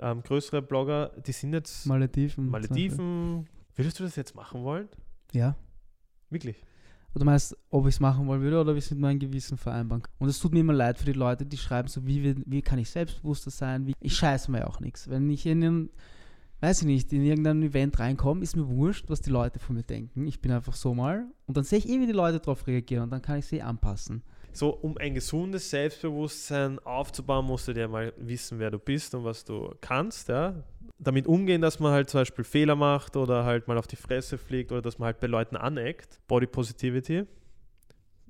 ähm, größere Blogger, die sind jetzt Malediven. Malediven. Würdest du das jetzt machen wollen? Ja. Wirklich? Oder meinst ob ich es machen wollen würde oder wie es mit meinem Gewissen vereinbaren kann. Und es tut mir immer leid für die Leute, die schreiben so, wie, wie, wie kann ich selbstbewusster sein? Wie, ich scheiße mir auch nichts. Wenn ich in einem, weiß ich nicht, in irgendein Event reinkomme, ist mir wurscht, was die Leute von mir denken. Ich bin einfach so mal. Und dann sehe ich eh, wie die Leute darauf reagieren und dann kann ich sie anpassen. So, um ein gesundes Selbstbewusstsein aufzubauen, musst du dir mal wissen, wer du bist und was du kannst, ja. Damit umgehen, dass man halt zum Beispiel Fehler macht oder halt mal auf die Fresse fliegt oder dass man halt bei Leuten aneckt. Body Positivity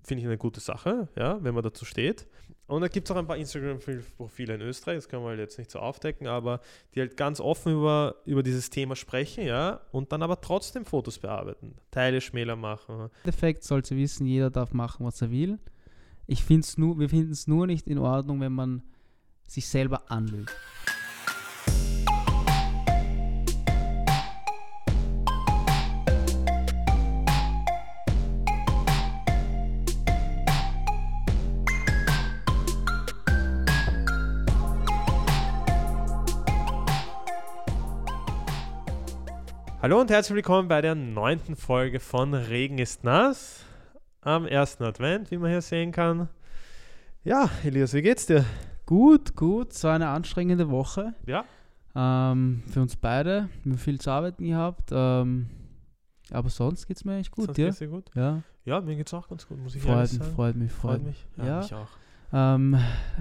finde ich eine gute Sache, ja, wenn man dazu steht. Und da gibt es auch ein paar Instagram-Profile in Österreich, das kann man halt jetzt nicht so aufdecken, aber die halt ganz offen über, über dieses Thema sprechen, ja, und dann aber trotzdem Fotos bearbeiten, Teile schmäler machen. Im Endeffekt sollte sie wissen, jeder darf machen, was er will. Ich find's nur, wir finden es nur nicht in Ordnung, wenn man sich selber anlügt. Hallo und herzlich willkommen bei der neunten Folge von Regen ist nass am ersten Advent, wie man hier sehen kann. Ja, Elias, wie geht's dir? Gut, gut. Es war eine anstrengende Woche Ja, ähm, für uns beide. Wir haben viel zu arbeiten gehabt. Ähm, aber sonst geht es mir echt gut, sonst ja? geht's dir gut? Ja, Ja, mir geht's auch ganz gut, muss ich freut ehrlich mich, sagen. freut mich, freut Freut mich. mich. Ja, Ja. mich auch. Ähm,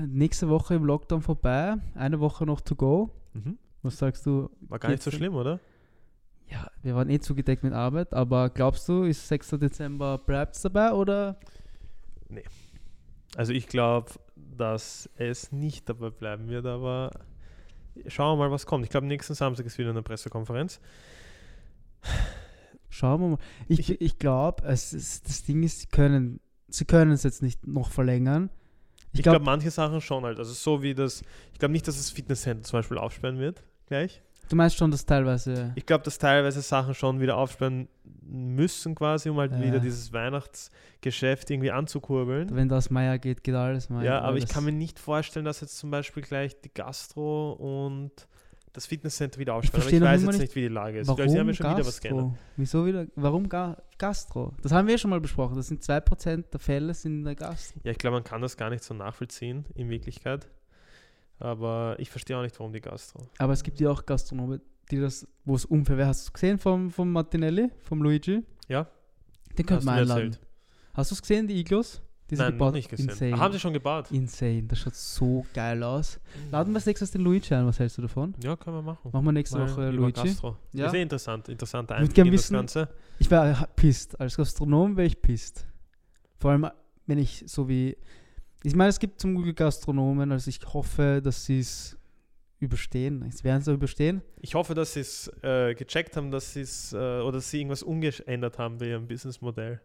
nächste Woche im Lockdown vorbei, eine Woche noch to go. Mhm. Was sagst du? War gar nicht so Geht's dir? schlimm, oder? Ja, wir waren eh zugedeckt mit Arbeit, aber glaubst du, ist 6. Dezember bleibt es dabei oder? Also ich glaube, dass es nicht dabei bleiben wird, aber schauen wir mal, was kommt. Ich glaube, nächsten Samstag ist wieder eine Pressekonferenz. Schauen wir mal. Ich, Ich- ich, glaube, das Ding ist, sie können sie können es jetzt nicht noch verlängern. Ich, Ich glaube, glaube, manche Sachen schon halt. Also so wie das, ich glaube nicht, dass das Fitnesscenter zum Beispiel aufsperren wird gleich. Du meinst schon, dass teilweise. Ich glaube, dass teilweise Sachen schon wieder aufsperren müssen quasi, um halt Ja. wieder dieses Weihnachtsgeschäft irgendwie anzukurbeln. Wenn das Meier geht, geht alles Meier. Ja, aber ich kann mir nicht vorstellen, dass jetzt zum Beispiel gleich die Gastro und das Fitnesscenter wieder Ich aufsperren. Ich noch weiß jetzt nicht, wie die Lage ist. Warum Vielleicht haben wir schon wieder was geändert. Gastro? Wieso wieder? Warum Ga Gastro? Das haben wir schon mal besprochen. Das sind 2% der Fälle sind in der Gastro. Ja, ich glaube, man kann das gar nicht so nachvollziehen in Wirklichkeit. Aber ich verstehe auch nicht, warum die Gastro. Aber es gibt ja auch Gastronomen, die das, wo es unfair wäre. Hast du es gesehen vom, vom Martinelli, vom Luigi? Ja. Den könnte man einladen. erzählt. Hast du es gesehen, die Iglos? Die Nein, gebaut- nicht gesehen. Insane. Ah, haben sie schon gebaut? Insane. Das schaut so geil aus. Laden wir als nächstes den Luigi ein. Was hältst du davon? Ja, können wir machen. Machen wir nächste Mal Woche Luigi. Gastro. Ja. Ja. Sehr interessant. Interessanter Einblick in das wissen- Ganze. Ich wäre pisst. Als Gastronom wäre ich pisst. Vor allem, wenn ich so wie. Ich meine, es gibt zum Glück Gastronomen, also ich hoffe, dass sie es überstehen. Sie werden es auch überstehen. Ich hoffe, dass sie es äh, gecheckt haben, dass sie es äh, oder dass sie irgendwas umgeändert haben bei ihrem Businessmodell.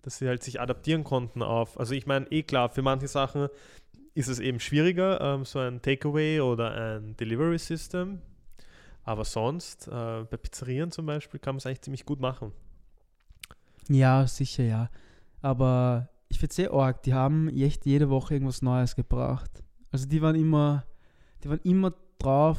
Dass sie halt sich adaptieren konnten auf. Also ich meine, eh klar, für manche Sachen ist es eben schwieriger, ähm, so ein Takeaway oder ein Delivery System. Aber sonst, äh, bei Pizzerien zum Beispiel, kann man es eigentlich ziemlich gut machen. Ja, sicher, ja. Aber ich finde es sehr arg. Die haben echt jede Woche irgendwas Neues gebracht. Also die waren immer, die waren immer drauf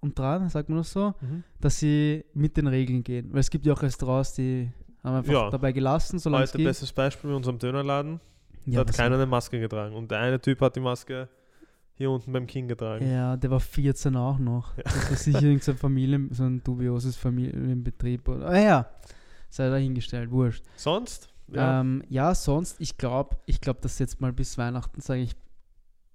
und dran, sagt man das so, dass sie mit den Regeln gehen. Weil es gibt ja auch Restaurants, die haben einfach Ja. dabei gelassen, solange es Heute geht. bestes Beispiel bei unserem Dönerladen. Da Ja, hat was- keiner eine Maske getragen. Und der eine Typ hat die Maske hier unten beim Kinn getragen. Ja, der war 14 auch noch. Ja. Das war sicher irgend so ein Familien, so ein dubioses Familienbetrieb. Oder, ah ja, sei dahingestellt, wurscht. Sonst? Ja, Ja. ähm, ja sonst, ich glaube, ich glaube, das jetzt mal bis Weihnachten, sage ich,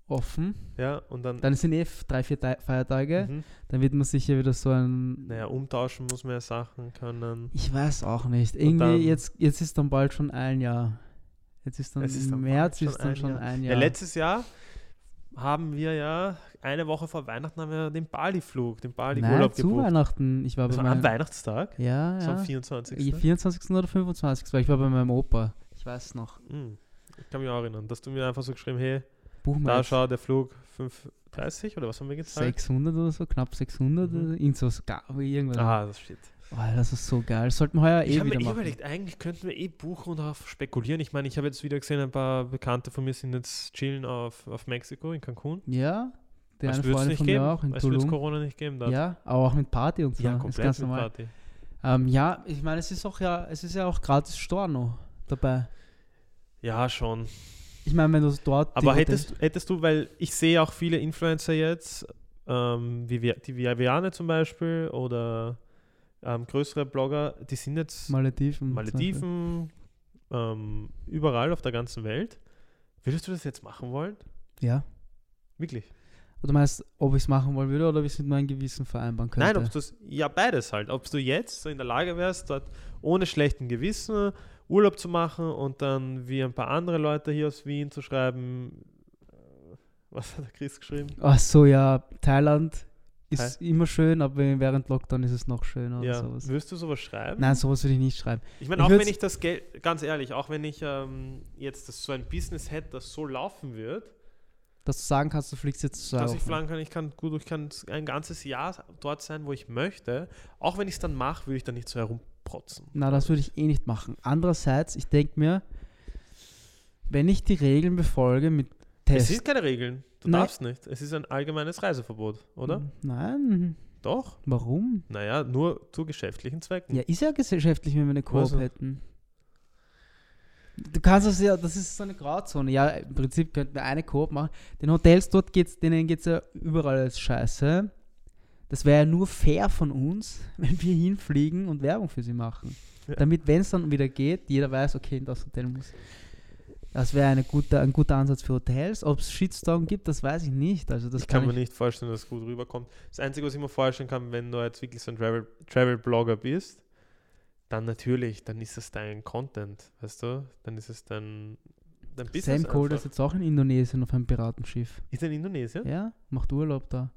offen. ja, und dann. Dann sind eh drei, vier Feiertage. Mhm. Dann wird man sicher wieder so ein. Naja, umtauschen muss man ja Sachen können. Ich weiß auch nicht. Irgendwie, dann- jetzt, jetzt ist dann bald schon ein Jahr. Jetzt ist dann Es ist im dann März ist schon dann ein schon Jahr. ein Ja. Jahr. letztes Jahr haben wir ja eine Woche vor Weihnachten haben wir den Bali-Flug, den Bali-Urlaub zu gebucht. Weihnachten. Ich war Das bei war am Weihnachtstag, Ja, am ja. 24. 24. oder 25. weil ich war bei meinem Opa. Ich weiß noch. Hm. Ich kann mich auch erinnern, dass du mir einfach so geschrieben, hey, Buchen wir da schau, der Flug 5,30 oder was haben wir gezahlt? 600 oder so, knapp 600 Mhm. oder irgendwas. Ah, das steht. Oh, das ist so geil. Das sollten wir heuer Ich eh habe mir wieder eh machen. überlegt, eigentlich könnten wir eh buchen und darauf spekulieren. Ich meine, ich habe jetzt wieder gesehen, ein paar Bekannte von mir sind jetzt chillen auf, auf Mexiko, in Cancun. Ja, Die Als eine Freundin nicht von geben. mir auch in Als Tulum. Corona nicht geben. dort. Ja, aber auch mit Party und so. ja ist komplett ganz mit normal. Party. Ähm, ja, ich meine, es ist auch ja, es ist ja auch gratis Storno dabei. Ja, schon. Ich meine, wenn du dort. Aber hättest, hättest du, weil ich sehe auch viele Influencer jetzt, ähm, wie Viviane zum Beispiel oder ähm, größere Blogger, die sind jetzt Malediven. Malediven, ähm, überall auf der ganzen Welt. Würdest du das jetzt machen wollen? Ja. Wirklich? Oder meinst ob ich es machen wollen würde oder wie es mit meinem Gewissen vereinbaren könnte? Nein, ob du es, ja beides halt. Ob du jetzt so in der Lage wärst, dort ohne schlechten Gewissen Urlaub zu machen und dann wie ein paar andere Leute hier aus Wien zu schreiben, äh, was hat der Chris geschrieben? Ach so, ja, Thailand ist immer schön, aber während Lockdown ist es noch schöner Ja, sowas. würdest du sowas schreiben? Nein, sowas würde ich nicht schreiben. Ich meine, auch wenn ich das Geld, ganz ehrlich, auch wenn ich ähm, jetzt das, so ein Business hätte, das so laufen wird, Dass du sagen kannst, du fliegst jetzt zwei dass ich Wochen. planen kann, ich kann gut, ich kann ein ganzes Jahr dort sein, wo ich möchte. Auch wenn ich es dann mache, würde ich dann nicht so herumprotzen. Na, das würde ich eh nicht machen. Andererseits, ich denke mir, wenn ich die Regeln befolge mit Es Test. sind keine Regeln. Du Nein. darfst nicht. Es ist ein allgemeines Reiseverbot, oder? Nein. Doch. Warum? Naja, nur zu geschäftlichen Zwecken. Ja, ist ja geschäftlich, wenn wir eine Koop Also. hätten. Du kannst das ja, das ist so eine Grauzone. Ja, im Prinzip könnten wir eine Koop machen. Den Hotels dort geht's, denen geht es ja überall als Scheiße. Das wäre ja nur fair von uns, wenn wir hinfliegen und Werbung für sie machen. Ja. Damit, wenn es dann wieder geht, jeder weiß, okay, in das Hotel muss. Das wäre eine gute, ein guter Ansatz für Hotels. Ob es Shitstorm gibt, das weiß ich nicht. Also das ich kann kann mir nicht vorstellen, dass es gut rüberkommt. Das Einzige, was ich mir vorstellen kann, wenn du jetzt wirklich so ein Travel- Travel-Blogger bist, dann natürlich, dann ist es dein Content, weißt du? Dann ist es dein, dein Business Sam Cole ist jetzt auch in Indonesien auf einem Piratenschiff. Ist er in Indonesien? Ja, Ja, macht Urlaub da.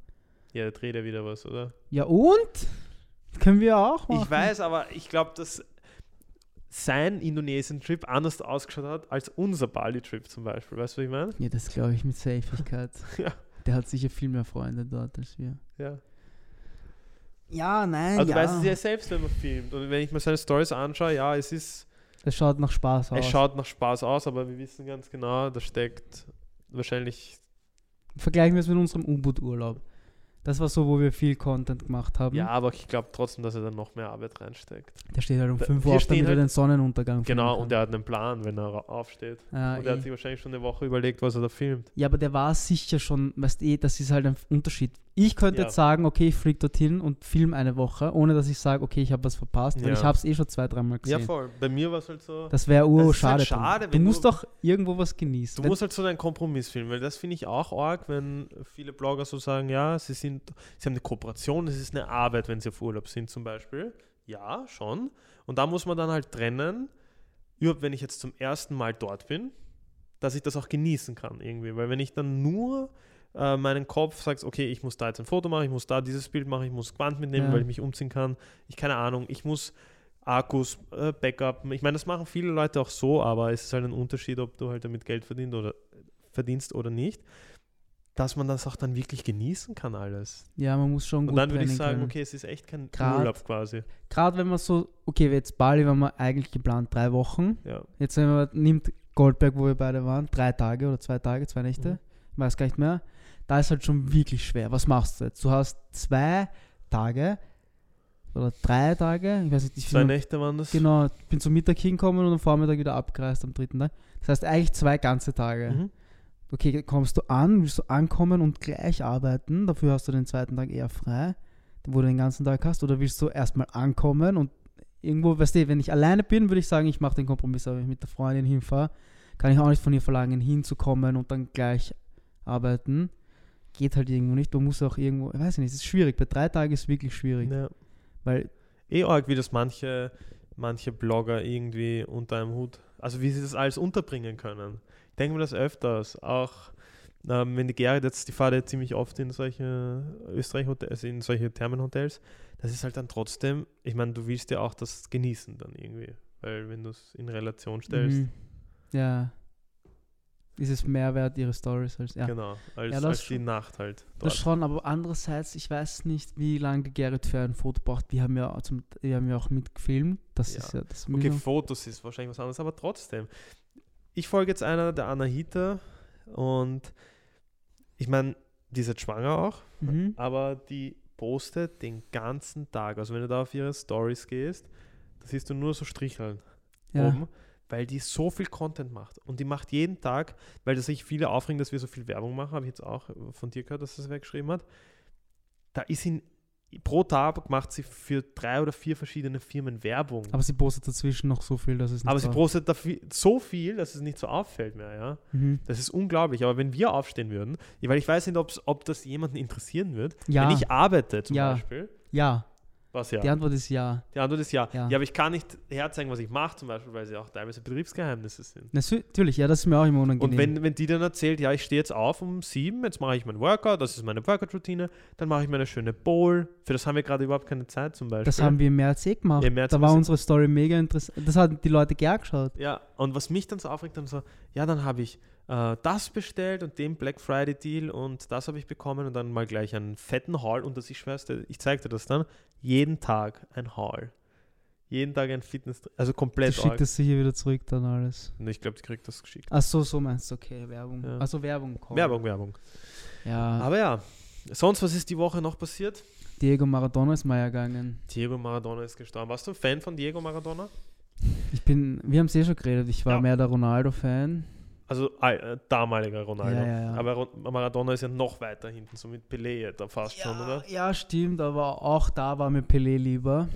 der dreht ja wieder was, oder? Ja und? Können wir auch machen. Ich weiß, aber ich glaube, dass sein Indonesien-Trip anders ausgeschaut hat als unser Bali-Trip zum Beispiel. Weißt du, was ich meine? Ja, das glaube ich mit Safigkeit. Ja. Der hat sicher viel mehr Freunde dort als wir. Ja. Ja, nein, Also du ja. weißt es ja selbst, wenn man filmt. Und wenn ich mir seine Stories anschaue, ja, es ist, Das schaut nach Spaß aus. es schaut nach Spaß aus, aber wir wissen ganz genau, da steckt wahrscheinlich, Vergleichen wir es mit unserem U-Boot-Urlaub. Das war so, wo wir viel Content gemacht haben. ja, aber ich glaube trotzdem, dass er dann noch mehr Arbeit reinsteckt. Der steht halt um Da- 5 wir Uhr auf, damit er halt- den Sonnenuntergang Genau, und er hat einen Plan, wenn er aufsteht. Ja, und er eh. hat sich wahrscheinlich schon eine Woche überlegt, was er da filmt. ja, aber der war sicher schon, weißt eh, das ist halt ein Unterschied. Ich könnte Ja. jetzt sagen, okay, ich fliege dorthin und film eine Woche, ohne dass ich sage, okay, ich habe was verpasst, weil Ja. ich habe es eh schon zwei, dreimal Ja, gesehen. voll. Bei mir war es halt so. das wäre Das ur ist halt schade. du musst du- doch irgendwo was genießen. Du musst halt so einen Kompromiss filmen, weil das finde ich auch arg, wenn viele Blogger so sagen, ja, sie sind, sie haben eine Kooperation, es ist eine Arbeit, wenn sie auf Urlaub sind zum Beispiel. Ja, schon. Und da muss man dann halt trennen, überhaupt wenn ich jetzt zum ersten Mal dort bin, dass ich das auch genießen kann irgendwie. Weil wenn ich dann nur äh, meinen Kopf sagst, okay, ich muss da jetzt ein Foto machen, ich muss da dieses Bild machen, ich muss Quant mitnehmen, Ja. weil ich mich umziehen kann, ich keine Ahnung, ich muss Akkus, äh, Backup. Ich meine, das machen viele Leute auch so, aber es ist halt ein Unterschied, ob du halt damit Geld verdient oder, verdienst oder nicht, dass man das auch dann wirklich genießen kann alles. ja, man muss schon Und gut dann würde ich sagen, können. okay, es ist echt kein Grad- Urlaub quasi. Gerade wenn man so, okay, jetzt Bali waren wir eigentlich geplant drei Wochen. Ja. Jetzt wenn man nimmt Goldberg, wo wir beide waren, drei Tage oder zwei Tage, zwei Nächte, Mhm. weiß gar nicht mehr. Da ist halt schon wirklich schwer. Was machst du jetzt? Du hast zwei Tage oder drei Tage, ich weiß nicht, ich Zwei bin, Nächte waren das. genau, bin zum Mittag hingekommen und am Vormittag wieder abgereist am dritten Tag. Das heißt eigentlich zwei ganze Tage. Mhm. Okay, kommst du an, willst du ankommen und gleich arbeiten, dafür hast du den zweiten Tag eher frei, wo du den ganzen Tag hast, oder willst du erstmal ankommen und irgendwo, weißt du, wenn ich alleine bin, würde ich sagen, ich mache den Kompromiss, aber wenn ich mit der Freundin hinfahre, kann ich auch nicht von ihr verlangen, hinzukommen und dann gleich arbeiten. Geht halt irgendwo nicht, man muss auch irgendwo, ich weiß nicht, es ist schwierig, bei drei Tagen ist es wirklich schwierig, Ja. weil, Eh arg, wie das manche, manche Blogger irgendwie unter einem Hut, also wie sie das alles unterbringen können. Ich denke mir das öfters, auch ähm, wenn die Gerrit jetzt, die fahrt ja ziemlich oft in solche Österreich-Hotels, also in solche Thermenhotels, das ist halt dann trotzdem, ich meine, du willst ja auch das genießen dann irgendwie, weil wenn du es in Relation stellst, mhm, ja, ist es mehr wert, ihre Stories als, ja. genau, als, Ja, das als die schon. Nacht halt Das dort. schon, aber andererseits, ich weiß nicht, wie lange Gerrit für ein Foto braucht. Wir haben ja, zum, wir haben ja auch mitgefilmt. Das Ja. ist ja das Okay, Mühsam. Fotos ist wahrscheinlich was anderes, aber trotzdem. Ich folge jetzt einer, der Anahita, und ich meine, die ist jetzt schwanger auch, Mhm. aber die postet den ganzen Tag. Also wenn du da auf ihre Stories gehst, da siehst du nur so Stricheln Ja. oben, weil die so viel Content macht. Und die macht jeden Tag, weil das sich viele aufregen, dass wir so viel Werbung machen, habe ich jetzt auch von dir gehört, dass das wer geschrieben hat. Da ist sie pro Tag macht sie für drei oder vier verschiedene Firmen Werbung. Aber sie postet dazwischen noch so viel, dass es nicht Aber sie so- postet dafür so viel, dass es nicht so auffällt mehr, ja. Mhm. Das ist unglaublich. Aber wenn wir aufstehen würden, weil ich weiß nicht, ob das jemanden interessieren wird, Ja. wenn ich arbeite zum Ja. Beispiel, Ja, was ja. die Antwort ist ja. Die Antwort ist ja. Ja. ja. aber ich kann nicht herzeigen, was ich mache, zum Beispiel, weil sie auch teilweise Betriebsgeheimnisse sind. Natürlich, ja, das ist mir auch immer unangenehm. Und wenn, wenn die dann erzählt, ja, ich stehe jetzt auf um sieben, jetzt mache ich mein Workout, das ist meine Workout-Routine, dann mache ich mir eine schöne Bowl. Für das haben wir gerade überhaupt keine Zeit zum Beispiel. das haben wir im März eh gemacht. Ja, März da war unsere Story mega interessant. Das haben die Leute gern geschaut. Ja, und was mich dann so aufregt, dann so, ja, dann habe ich äh, das bestellt und den Black Friday Deal und das habe ich bekommen und dann mal gleich einen fetten Haul und das ich schwörste, ich zeig dir das dann, jeden Tag ein Haul. Jeden Tag ein Fitness, also Du komplett schickt arg. das hier wieder zurück dann alles. Und Ich glaube, die kriegt das geschickt. Ach so, so meinst du, okay, Werbung. Ja. Also Werbung. Call. Werbung, Werbung. Ja, Aber ja, sonst, was ist die Woche noch passiert? Diego Maradona ist mal gegangen. Diego Maradona ist gestorben. Warst du ein Fan von Diego Maradona? Ich bin, wir haben es eh schon geredet, ich war Ja. mehr der Ronaldo-Fan. Also äh, damaliger Ronaldo. Ja, ja, ja. Aber Maradona ist ja noch weiter hinten, so mit Pelé da fast schon, oder? ja, stimmt, aber auch da war mir Pelé lieber.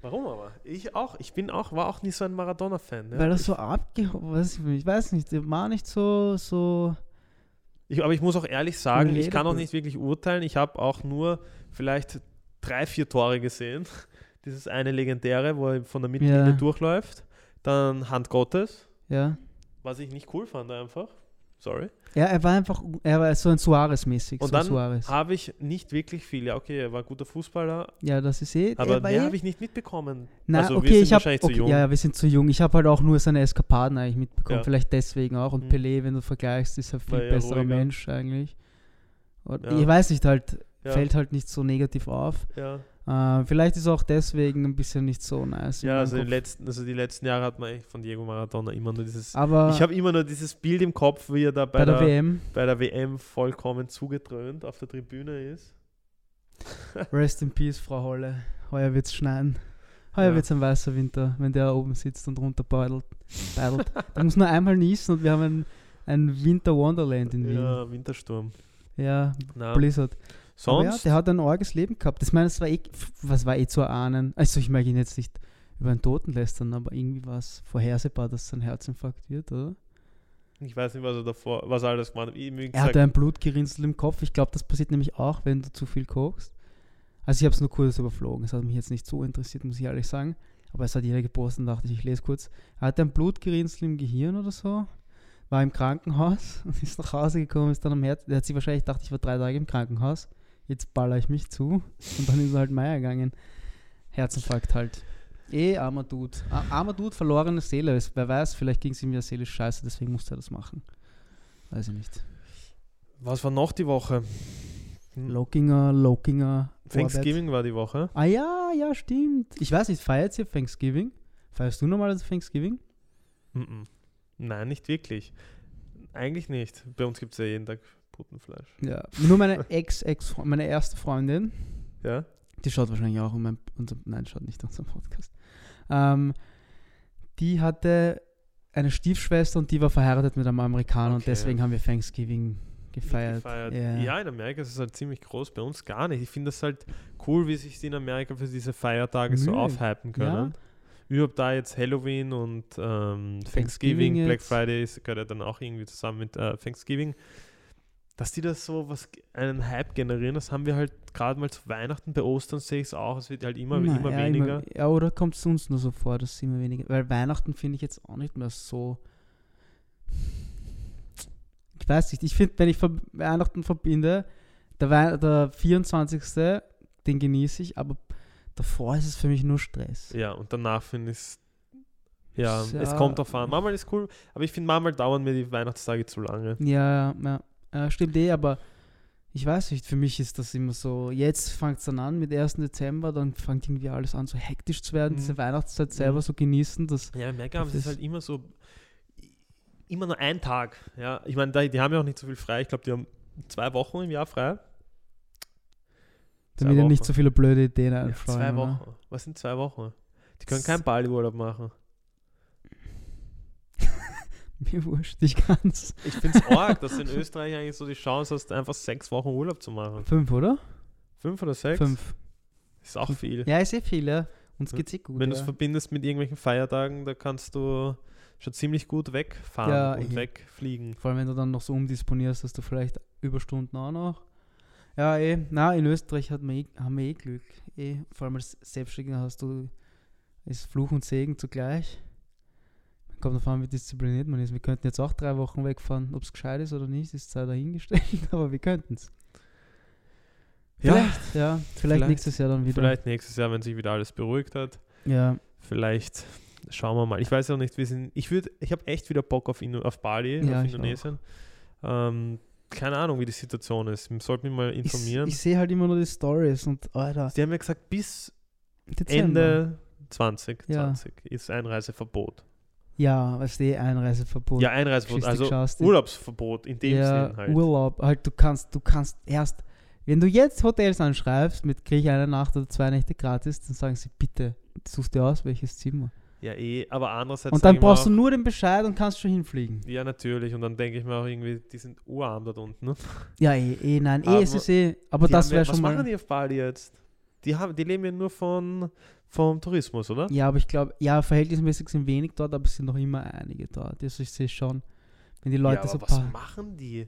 Warum aber? Ich auch. Ich bin auch, war auch nie so ein Maradona-Fan. Ja. Weil das so abgehoben weiß ich, ich weiß nicht, der war nicht so, so. Ich, aber ich muss auch ehrlich sagen, ich kann auch nicht wirklich urteilen. Ich habe auch nur vielleicht drei, vier Tore gesehen. Dieses eine legendäre, wo er von der Mittellinie durchläuft. Dann Hand Gottes, Ja. Was ich nicht cool fand einfach. Sorry. Ja, er war einfach, er war so ein Suarez-mäßig. Und so dann Suarez. habe ich nicht wirklich viel. Ja, okay, er war ein guter Fußballer, Ja, das ist eh. aber er mehr eh, habe ich nicht mitbekommen. Na, also okay, wir sind ich habe wahrscheinlich okay, zu jung. Ja, wir sind zu jung. Ich habe halt auch nur seine Eskapaden eigentlich mitbekommen. Ja. Vielleicht deswegen auch. Und Mhm. Pelé, wenn du vergleichst, ist er viel ja besserer ruhiger. Mensch eigentlich. Ja. Ich weiß nicht, halt, fällt halt nicht so negativ auf. Ja, Äh, vielleicht ist auch deswegen ein bisschen nicht so nice. ja also, die letzten, also die letzten Jahre hat man von Diego Maradona immer nur dieses. Aber ich habe immer nur dieses Bild im Kopf, wie er da bei, bei der, der, WM, bei der WM vollkommen zugedröhnt auf der Tribüne ist. rest in peace, Frau Holle. Heuer wird's schneien. Heuer Ja. wird's ein weißer Winter, wenn der oben sitzt und runter beidelt. der muss nur einmal niesen und wir haben ein, ein Winter Wonderland in Wien. Ja, Wintersturm. Ja, Na, Blizzard. Aber ja, sonst? der hat ein arges Leben gehabt. Das meine, das war eh, was war eh zu erahnen. Also ich mag ihn jetzt nicht über einen Toten lästern, aber irgendwie war es vorhersehbar, dass sein Herzinfarkt wird, oder? ich weiß nicht, was er davor, was er alles gemacht hat. Er gesagt, hatte ein Blutgerinnsel im Kopf. Ich glaube, das passiert nämlich auch, wenn du zu viel kokst. Also ich habe es nur kurz überflogen. Es hat mich jetzt nicht so interessiert, muss ich ehrlich sagen. Aber es hat jeder gepostet und dachte ich, ich lese kurz. Er hatte ein Blutgerinnsel im Gehirn oder so. War im Krankenhaus und ist nach Hause gekommen, ist dann am Herz. Der hat sich wahrscheinlich gedacht, ich war drei Tage im Krankenhaus. Jetzt baller ich mich zu. Und dann ist er halt Meier gegangen. Herzinfarkt halt. Eh, armer Dude. Armer Dude, verlorene Seele. Wer weiß, vielleicht ging es ihm ja seelisch scheiße, deswegen musste er das machen. Weiß ich nicht. was war noch die Woche? Hm, Lokinger, Lokinger. Thanksgiving war die Woche. Arbeit. Ah ja, ja, stimmt. Ich weiß nicht, feiert ihr Thanksgiving? Feierst du normalerweise Thanksgiving? Mhm. Nein, nicht wirklich. Eigentlich nicht. Bei uns gibt es ja jeden Tag Putenfleisch. Ja. Nur meine Ex, Ex, meine erste Freundin, Ja? die schaut wahrscheinlich auch mein, unser, nein, schaut nicht unseren Podcast. Ähm, die hatte eine Stiefschwester und die war verheiratet mit einem Amerikaner und Okay. deswegen haben wir Thanksgiving gefeiert. gefeiert. Ja. Ja, in Amerika ist es halt ziemlich groß, bei uns gar nicht. Ich finde das halt cool, wie sich die in Amerika für diese Feiertage so Nö. aufhypen können. Überhaupt da jetzt Halloween und ähm, Thanksgiving, Thanksgiving Black. Friday ist, gehört ja dann auch irgendwie zusammen mit äh, Thanksgiving. Dass die das so was einen Hype generieren, das haben wir halt gerade mal zu Weihnachten, bei Ostern sehe ich es auch, es wird halt immer, Na, immer ja, weniger. ja, oder kommt es uns nur so vor, dass es immer weniger. Weil Weihnachten finde ich jetzt auch nicht mehr so. Ich weiß nicht, ich finde, wenn ich Weihnachten verbinde, der, Wei der 24. den genieße ich, aber davor ist es für mich nur Stress. Ja, und danach finde ich es. Ja, Ja. es kommt drauf an. Manchmal ist cool, aber ich finde, manchmal dauern mir die Weihnachtstage zu lange. Ja, ja, ja, stimmt eh, aber ich weiß nicht, für mich ist das immer so, jetzt fängt es dann an mit 1. Dezember, dann fängt irgendwie alles an so hektisch zu werden, Mhm. diese Weihnachtszeit selber Mhm. so genießen, das Ja, es ist halt immer so, immer nur ein Tag. Ja, ich meine, die haben ja auch nicht so viel frei. Ich glaube, die haben zwei Wochen im Jahr frei. Damit dir nicht so viele blöde Ideen Ja, einfallen. zwei oder? Wochen. Was sind zwei Wochen? Die können keinen Bali-Urlaub machen. Mir wurscht, ich kann's. Ich finde es arg, dass du in Österreich eigentlich so die Chance hast, einfach sechs Wochen Urlaub zu machen. Fünf, oder? Fünf oder sechs? Fünf. Ist auch viel. Ja, ist eh viel, ja. Uns geht's eh gut. Wenn du es ja. verbindest mit irgendwelchen Feiertagen, da kannst du schon ziemlich gut wegfahren Ja, und eh. wegfliegen. Vor allem, wenn du dann noch so umdisponierst, dass du vielleicht Überstunden auch noch. Ja, eh. Na, in Österreich hat man eh, haben wir eh Glück. Eh. Vor allem als Selbstständiger hast du, ist Fluch und Segen zugleich. Kommt davon an, wie diszipliniert man ist. Wir könnten jetzt auch drei Wochen wegfahren. Ob es gescheit ist oder nicht, ist zwar dahingestellt, aber wir könnten es. Ja, Vielleicht, ja, vielleicht, vielleicht- nächstes Jahr dann wieder. vielleicht nächstes Jahr, wenn sich wieder alles beruhigt hat. Ja, Vielleicht schauen wir mal. Ich weiß auch nicht, wir sind. Ich würde, ich habe echt wieder Bock auf, Indo auf Bali, Ja, auf ich Indonesien. Ähm, keine Ahnung, wie die Situation ist. Ich sollte mich mal ich, informieren. ich sehe halt immer nur die Stories und Alter, Sie haben ja gesagt, bis Dezember. Ende 2020 Ja. ist Einreiseverbot. Ja, weißt du, Einreiseverbot. Ja, Einreiseverbot, also. Urlaubsverbot in dem ja, Sinn halt. Urlaub, halt du kannst, du kannst erst, wenn du jetzt Hotels anschreibst mit krieg ich eine Nacht oder zwei Nächte gratis, dann sagen sie bitte, suchst dir aus, welches Zimmer. Ja, eh, aber andererseits. und dann brauchst auch, du nur den Bescheid und kannst schon hinfliegen. Ja, natürlich. Und dann denke ich mir auch irgendwie, die sind urarm dort unten. Ne? Ja, eh, eh nein, eh Aber ist es eh, aber Die das wäre schon Was mal. machen die auf Bali jetzt? Die, haben, die leben ja nur von, vom Tourismus, oder? Ja, aber ich glaube, ja, verhältnismäßig sind wenig dort, aber es sind noch immer einige dort. Also ich sehe schon, wenn die Leute ja, so was machen die?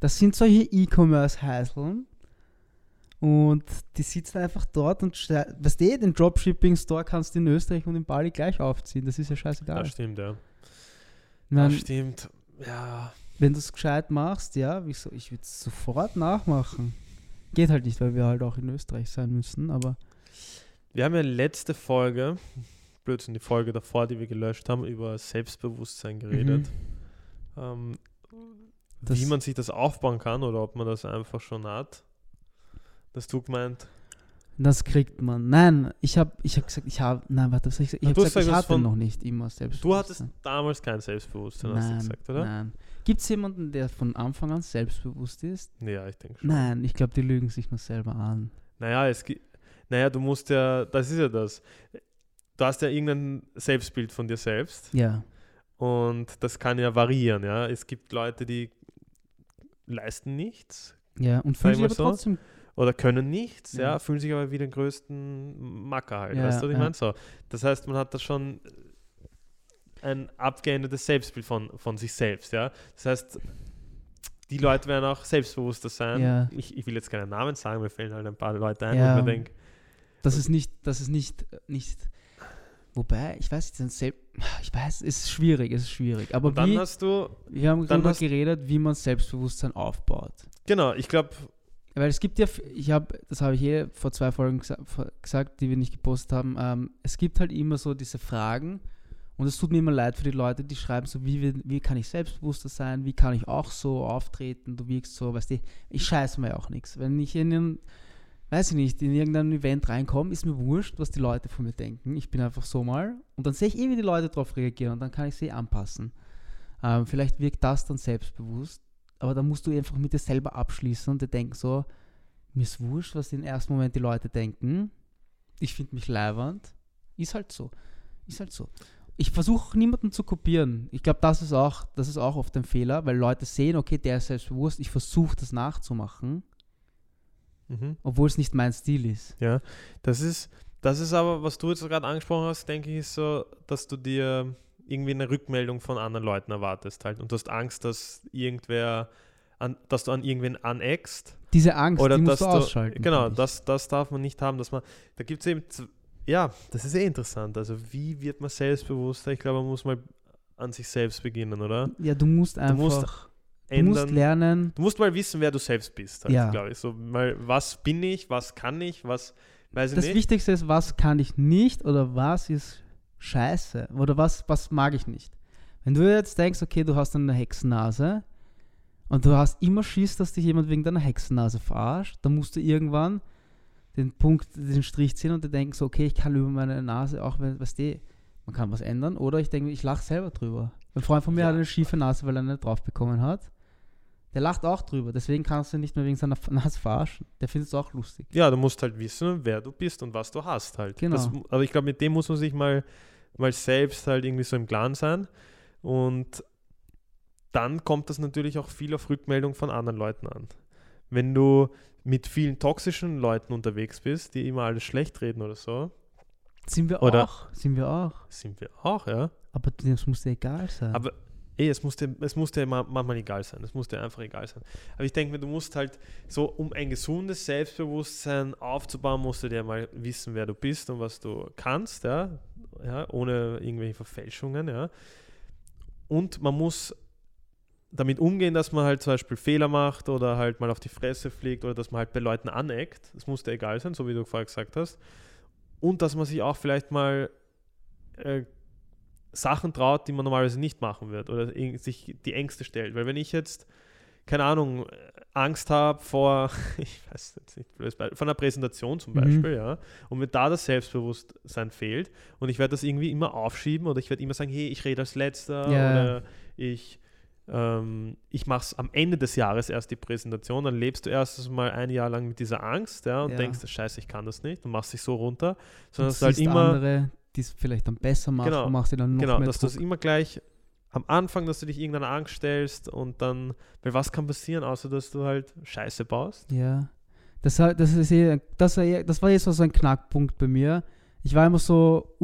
Das sind solche E-Commerce-Heiseln. Und die sitzen einfach dort und weißt du, den Dropshipping-Store kannst du in Österreich und in Bali gleich aufziehen. Das ist ja scheißegal. Ja, stimmt, ja. Ich Ja, mein, stimmt. Ja. wenn du es gescheit machst, ja, wieso? Ich würde es sofort nachmachen. Geht halt nicht, weil wir halt auch in Österreich sein müssen, aber Wir haben ja letzte Folge, Blödsinn, die Folge davor, die wir gelöscht haben, über Selbstbewusstsein geredet. Ähm, Mhm. Das- wie man sich das aufbauen kann oder ob man das einfach schon hat. Das du gemeint. das kriegt man. Nein, ich habe ich hab gesagt, ich habe, nein, warte, was hab ich gesagt? Ich habe du gesagt, ich hatte von- noch nicht immer Du Selbstbewusstsein. hattest damals kein Selbstbewusstsein, hast du nein, gesagt, oder? nein. Gibt es jemanden, der von Anfang an selbstbewusst ist? Ja, ich denke schon. Nein, ich glaube, die lügen sich nur selber an. Naja, es gibt. Naja, du musst ja, das ist ja das. Du hast ja irgendein Selbstbild von dir selbst Ja. und das kann ja variieren, ja. Es gibt Leute, die leisten nichts Ja, und fühlen ich sich aber so. trotzdem. oder können nichts, ja, Ja. fühlen sich aber wie den größten Macker halt. Ja, weißt du, was ich ja. meine? So. Das heißt, man hat da schon ein abgeändertes Selbstbild von, von sich selbst, ja. Das heißt, die Leute werden auch selbstbewusster sein. Ja. Ich, ich will jetzt keine Namen sagen, mir fällen halt ein paar Leute ein, Ja. wo ich mir denke, Das ist nicht, das ist nicht, nicht. Wobei, ich weiß nicht, ich weiß, es ist schwierig, es ist schwierig. Aber und dann wie, hast du, wir haben darüber geredet, wie man Selbstbewusstsein aufbaut. genau, ich glaube, Weil es gibt ja, ich habe, das habe ich eh vor zwei Folgen gesa gesagt, die wir nicht gepostet haben, ähm, es gibt halt immer so diese Fragen und es tut mir immer leid für die Leute, die schreiben so, wie, wie kann ich selbstbewusster sein, wie kann ich auch so auftreten, du wirkst so, weißt du, ich scheiße mir auch nichts. Wenn ich in einem, weiß ich nicht, in irgendein Event reinkomme, ist mir wurscht, was die Leute von mir denken. Ich bin einfach so mal und dann sehe ich eh, wie die Leute darauf reagieren und dann kann ich sie anpassen. Ähm, vielleicht wirkt das dann selbstbewusst, aber da musst du einfach mit dir selber abschließen und dir denken so, mir ist wurscht, was im ersten Moment die Leute denken. Ich finde mich leiwand. Ist halt so. Ist halt so. Ich versuche niemanden zu kopieren. Ich glaube, das das ist auch oft ein Fehler, weil Leute sehen, okay, der ist selbstbewusst, ich versuche das nachzumachen, mhm. obwohl es nicht mein Stil ist. ja, das ist, das ist aber, was du jetzt gerade angesprochen hast, denke ich, ist so, dass du dir irgendwie eine Rückmeldung von anderen Leuten erwartest halt und du hast Angst, dass irgendwer, an, dass du an irgendwen aneckst Diese Angst, oder die musst du du, ausschalten. genau, das, das darf man nicht haben, dass man, da gibt es eben, ja, das ist eh interessant, also wie wird man selbstbewusster? Ich glaube, man muss mal an sich selbst beginnen, oder? Ja, du musst einfach, musst du musst, Ändern. lernen, Du musst mal wissen, wer du selbst bist, halt, Ja. glaube ich. So mal, was bin ich, was kann ich, was weiß ich das nicht. Wichtigste ist, was kann ich nicht oder was ist scheiße oder was, was mag ich nicht. Wenn du jetzt denkst, okay, du hast eine Hexennase und du hast immer Schiss, dass dich jemand wegen deiner Hexennase verarscht, dann musst du irgendwann den Punkt, den Strich ziehen und dir denken so, okay, ich kann über meine Nase auch, wenn, weißt du, man kann was ändern oder ich denke, ich lache selber drüber. Ein Freund von mir Ja. hat eine schiefe Nase, weil er nicht drauf bekommen hat. Der lacht auch drüber, deswegen kannst du nicht mehr wegen seiner Nase verarschen. Der findet es auch lustig. Ja, du musst halt wissen, wer du bist und was du hast halt. Genau. Das, aber ich glaube, mit dem muss man sich mal, mal selbst halt irgendwie so im Klaren sein. Und dann kommt das natürlich auch viel auf Rückmeldung von anderen Leuten an. Wenn du mit vielen toxischen Leuten unterwegs bist, die immer alles schlecht reden oder so, Sind wir Oder- auch. Sind wir auch. sind wir auch, ja. Aber das muss dir egal sein. Aber ey, es muss dir, es muss dir ma- manchmal egal sein. Es muss dir einfach egal sein. Aber ich denke mir, du musst halt so, um ein gesundes Selbstbewusstsein aufzubauen, musst du dir mal wissen, wer du bist und was du kannst, ja. ja ohne irgendwelche Verfälschungen, ja. Und man muss damit umgehen, dass man halt zum Beispiel Fehler macht oder halt mal auf die Fresse fliegt oder dass man halt bei Leuten aneckt. Das muss dir egal sein, so wie du vorher gesagt hast. Und dass man sich auch vielleicht mal äh, Sachen traut, die man normalerweise nicht machen wird oder sich die Ängste stellt. Weil wenn ich jetzt, keine Ahnung, Angst habe vor, ich weiß jetzt nicht, blödes Beispiel, von einer Präsentation zum Mhm. Beispiel, ja, und mir da das Selbstbewusstsein fehlt und ich werde das irgendwie immer aufschieben oder ich werde immer sagen, hey, ich rede als Letzter Ja. oder ich, ähm, ich mache es am Ende des Jahres erst die Präsentation, dann lebst du erst mal ein Jahr lang mit dieser Angst ja, und Ja. denkst, scheiße, ich kann das nicht und machst dich so runter, sondern dass du halt immer andere, die es vielleicht dann besser machen, Genau. machst du dann noch genau, mehr dass du es immer gleich am Anfang, dass du dich irgendeiner Angst stellst und dann, weil was kann passieren, außer dass du halt Scheiße baust? Ja. Das, war- das, ist eh, das, war eh, das war jetzt so ein Knackpunkt bei mir. Ich war immer so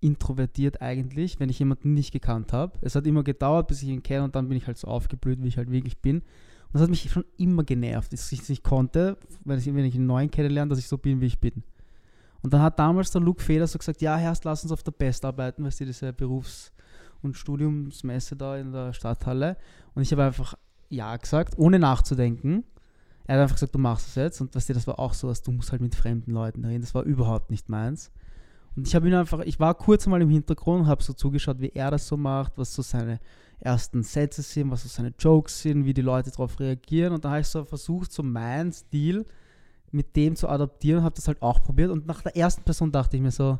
urintrovertiert eigentlich, wenn ich jemanden nicht gekannt habe. Es hat immer gedauert, bis ich ihn kenne und dann bin ich halt so aufgeblüht, wie ich halt wirklich bin. Und das hat mich schon immer genervt, dass ich es nicht konnte, wenn ich, wenn ich einen neuen kennenlerne, dass ich so bin, wie ich bin. Und dann hat damals der Luke Feder so gesagt, ja, Herrst, lass uns auf der Best arbeiten, weißt du, diese Berufs- und Studiumsmesse da in der Stadthalle. Und ich habe einfach ja gesagt, ohne nachzudenken. Er hat einfach gesagt, du machst es jetzt. Und weißt du, das war auch so, dass du musst halt mit fremden Leuten reden. Das war überhaupt nicht meins. Und ich habe ihn einfach, ich war kurz mal im Hintergrund und habe so zugeschaut, wie er das so macht, was so seine ersten Sätze sind, was so seine Jokes sind, wie die Leute darauf reagieren. Und da habe ich so versucht, so meinen Stil mit dem zu adaptieren habe das halt auch probiert. Und nach der ersten Person dachte ich mir so,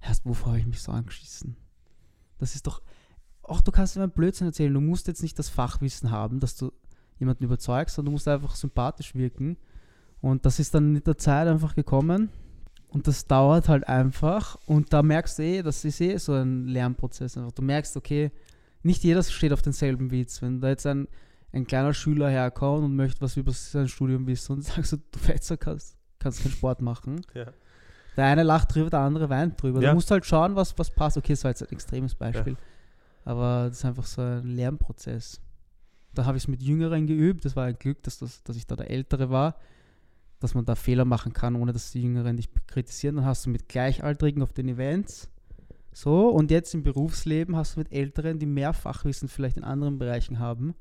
erst wovor habe ich mich so angeschissen? Das ist doch, auch du kannst immer Blödsinn erzählen. Du musst jetzt nicht das Fachwissen haben, dass du jemanden überzeugst, sondern du musst einfach sympathisch wirken. Und das ist dann mit der Zeit einfach gekommen. Und das dauert halt einfach. Und da merkst du eh, das ist eh so ein Lernprozess. Du merkst, okay, nicht jeder steht auf denselben Witz. Wenn da jetzt ein, ein kleiner Schüler herkommt und möchte was über sein Studium wissen und sagst du, du Fetzer kannst, kannst keinen Sport machen. Ja. Der eine lacht drüber, der andere weint drüber. Ja. Du musst halt schauen, was, was passt. Okay, das war jetzt ein extremes Beispiel. Aber das ist einfach so ein Lernprozess. Da habe ich es mit Jüngeren geübt. Das war ein Glück, dass, das, dass ich da der Ältere war. Dass man da Fehler machen kann, ohne dass die Jüngeren dich kritisieren. Dann hast du mit Gleichaltrigen auf den Events. So, und jetzt im Berufsleben hast du mit Älteren, die mehr Fachwissen vielleicht in anderen Bereichen haben.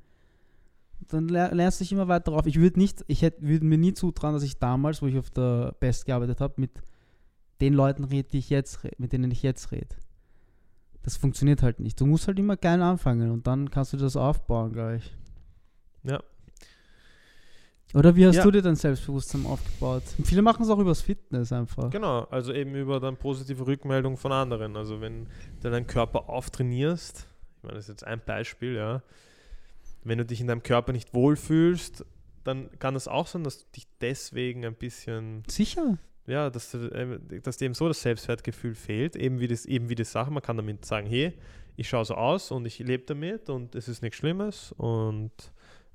Dann ler- lernst du dich immer weiter auf. Ich würde nicht, ich hätte, würde mir nie zutrauen, dass ich damals, wo ich auf der Best gearbeitet habe, mit den Leuten rede, die ich jetzt red, mit denen ich jetzt rede. Das funktioniert halt nicht. Du musst halt immer klein anfangen und dann kannst du das aufbauen gleich. Ja. Oder wie hast Ja. du dir dein Selbstbewusstsein aufgebaut? Und viele machen es auch übers Fitness einfach. Genau, also eben über dann positive Rückmeldung von anderen. Also wenn du deinen Körper auftrainierst, ich meine, das ist jetzt ein Beispiel, ja, wenn du dich in deinem Körper nicht wohlfühlst, dann kann es auch sein, dass dich deswegen ein bisschen, Sicher. ja, dass, du, äh, dass dir eben so das Selbstwertgefühl fehlt, eben wie, das, eben wie die Sache, man kann damit sagen, hey, ich schaue so aus und ich lebe damit und es ist nichts Schlimmes und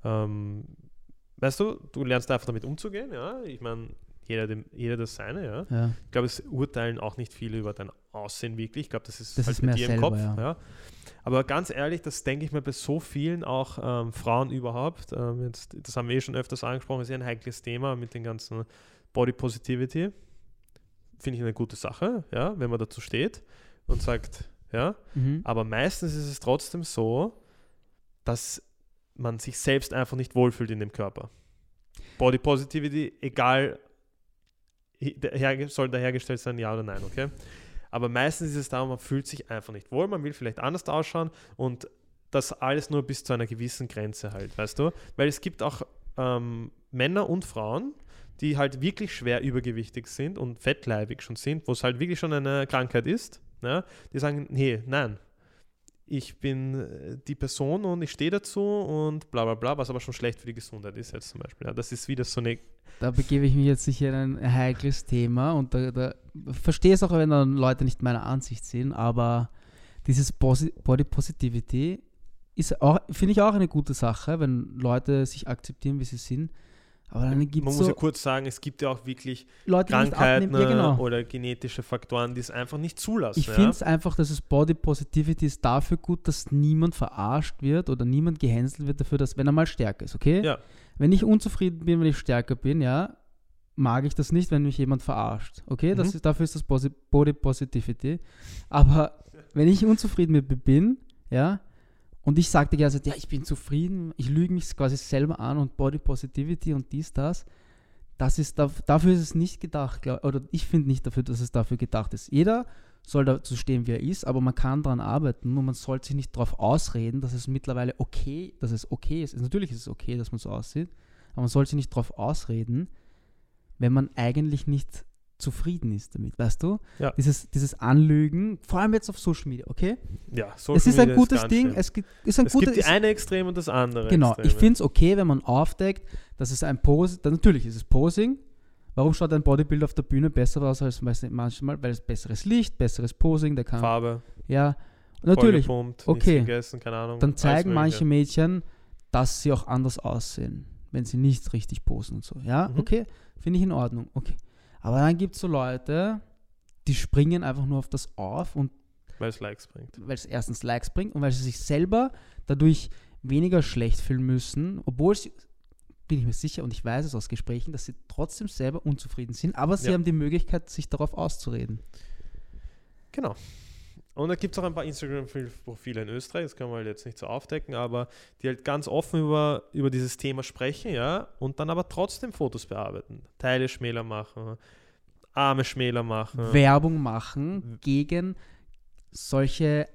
ähm, weißt du, du lernst einfach damit umzugehen, ja, ich meine, jeder, dem, jeder das seine, ja. Ja. Ich glaube, es urteilen auch nicht viele über dein Aussehen wirklich. Ich glaube, das ist Das halt ist bei dir im selber, Kopf. ja. Ja. Aber ganz ehrlich, das denke ich mir bei so vielen, auch ähm, Frauen überhaupt. Ähm, jetzt, das haben wir eh schon öfters angesprochen, ist ja ein heikles Thema mit den ganzen Body Positivity. Finde ich eine gute Sache, ja, wenn man dazu steht und sagt, ja. Mhm. Aber meistens ist es trotzdem so, dass man sich selbst einfach nicht wohlfühlt in dem Körper. Body Positivity, egal, soll da hergestellt sein, ja oder nein, okay? Aber meistens ist es da, man fühlt sich einfach nicht wohl, man will vielleicht anders ausschauen und das alles nur bis zu einer gewissen Grenze halt, weißt du? Weil es gibt auch ähm, Männer und Frauen, die halt wirklich schwer übergewichtig sind und fettleibig schon sind, wo es halt wirklich schon eine Krankheit ist, ja? die sagen, nee, nein, ich bin äh, die Person und ich stehe dazu und bla bla bla, was aber schon schlecht für die Gesundheit ist jetzt zum Beispiel. Ja, das ist wieder so eine. Da begebe ich mich jetzt sicher in ein heikles Thema und da, da verstehe es auch, wenn dann Leute nicht meiner Ansicht sind, aber dieses Body Positivity ist auch, finde ich auch eine gute Sache, wenn Leute sich akzeptieren, wie sie sind. Aber dann gibt Man muss so ja kurz sagen, es gibt ja auch wirklich Leute, Krankheiten. Ja, genau. oder genetische Faktoren, die es einfach nicht zulassen. Ich ja? finde es einfach, dass es Body Positivity ist dafür gut, dass niemand verarscht wird oder niemand gehänselt wird dafür, dass wenn er mal stärker ist, okay? Ja. Wenn ich unzufrieden bin, wenn ich stärker bin, ja, mag ich das nicht, wenn mich jemand verarscht, okay? Das Mhm. ist, dafür ist das Body Positivity. Aber wenn ich unzufrieden mit mir bin, ja, und ich sagte gerne, ja, ich bin zufrieden, ich lüge mich quasi selber an und Body Positivity und dies, das, das ist, da- dafür ist es nicht gedacht, glaub, oder ich finde nicht dafür, dass es dafür gedacht ist. Jeder soll dazu stehen, wie er ist, aber man kann daran arbeiten und man sollte sich nicht darauf ausreden, dass es mittlerweile okay, dass es okay ist. Natürlich ist es okay, dass man so aussieht, aber man sollte sich nicht darauf ausreden, wenn man eigentlich nicht zufrieden ist damit, weißt du? Ja. Dieses, dieses Anlügen, vor allem jetzt auf Social Media, okay? ja, Social es ist ein Media gutes ganz Ding, schlimm. es gibt, ist ein Es guter, gibt die ist- eine Extrem und das andere. Genau, Extreme. ich finde es okay, wenn man aufdeckt, dass es ein Pose, dann natürlich ist es Posing. Warum schaut ein Bodybuilder auf der Bühne besser aus als manchmal? Weil es besseres Licht, besseres Posing, der kann. Farbe, Ja, natürlich. vollgepumpt, okay. gegessen, keine Ahnung. Dann zeigen manche. Mädchen, dass sie auch anders aussehen, wenn sie nicht richtig posen und so. Ja, Mhm. okay, finde ich in Ordnung. Okay. Aber dann gibt es so Leute, die springen einfach nur auf das auf und Weil es Likes bringt. weil es erstens Likes bringt und weil sie sich selber dadurch weniger schlecht fühlen müssen, obwohl sie, bin ich mir sicher und ich weiß es aus Gesprächen, dass sie trotzdem selber unzufrieden sind, aber sie Ja. haben die Möglichkeit, sich darauf auszureden. Genau. Und da gibt es auch ein paar Instagram-Profile in Österreich, das können wir halt jetzt nicht so aufdecken, aber die halt ganz offen über, über dieses Thema sprechen, ja, und dann aber trotzdem Fotos bearbeiten. Teile schmäler machen, Arme schmäler machen. Werbung machen gegen solche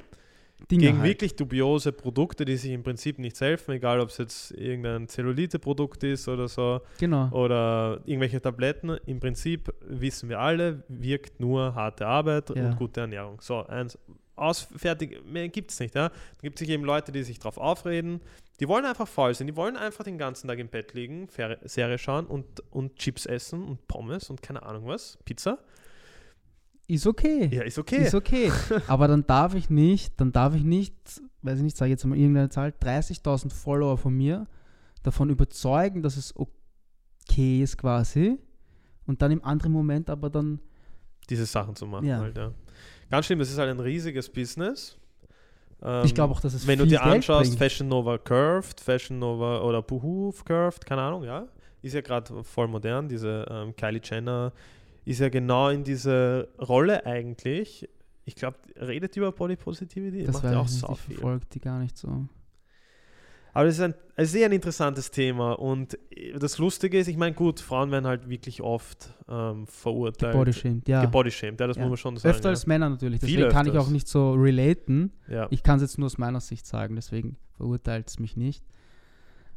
Dinge. gegen halt. wirklich dubiose Produkte, die sich im Prinzip nichts helfen, egal ob es jetzt irgendein Zellulite-Produkt ist oder so, Genau. oder irgendwelche Tabletten. Im Prinzip wissen wir alle, wirkt nur harte Arbeit Ja. und gute Ernährung. So, eins, aus, fertig, mehr gibt es nicht. Ja? Da gibt es sich eben Leute, die sich drauf aufreden, die wollen einfach faul sein, die wollen einfach den ganzen Tag im Bett liegen, Serie schauen und, und Chips essen und Pommes und keine Ahnung was, Pizza. Ist okay. Ja, ist okay. Ist okay. Aber dann darf ich nicht, dann darf ich nicht, weiß ich nicht, sage jetzt mal irgendeine Zahl, 30.000 Follower von mir davon überzeugen, dass es okay ist quasi und dann im anderen Moment aber dann, diese Sachen zu machen. Ja. Halt, ja. Ganz schlimm, es ist halt ein riesiges Business. Ähm, ich glaube auch, dass es Wenn du dir Geld anschaust, bringt. Fashion Nova Curved, Fashion Nova oder Boohoo Curved, keine Ahnung, ja, ist ja gerade voll modern. Diese ähm, Kylie Jenner ist ja genau in diese Rolle eigentlich. Ich glaube, redet über Body Positivity, das macht ja auch ich ich viel. verfolge die gar nicht so. Aber es ist ein es ist sehr ein interessantes Thema und äh, das Lustige ist, ich meine, gut, Frauen werden halt wirklich oft ähm, verurteilt. Bodyshamed, ja. Gebodyshamed, ja, das Ja. muss man schon sagen. Öfter als Männer natürlich, Viel deswegen kann ich auch nicht so relaten. ja. Ja. Ich kann es jetzt nur aus meiner Sicht sagen, deswegen verurteilt es mich nicht.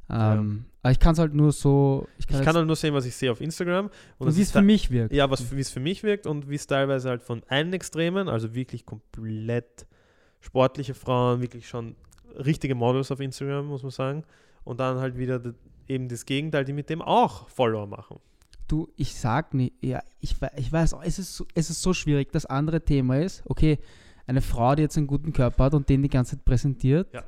Ja. Ähm, Aber ich kann es halt nur so, ich kann, Ich kann halt nur sehen, was ich sehe auf Instagram. und das wie es für mich wirkt. Ja, was, wie es für mich wirkt und wie es teilweise halt von einen Extremen, also wirklich komplett sportliche Frauen, wirklich schon richtige Models auf Instagram, muss man sagen. Und dann halt wieder eben das Gegenteil, die mit dem auch Follower machen. Du, ich sag nicht, ja, ich, ich weiß, es ist, so- es ist so schwierig. Das andere Thema ist, okay, eine Frau, die jetzt einen guten Körper hat und den die ganze Zeit präsentiert, Ja.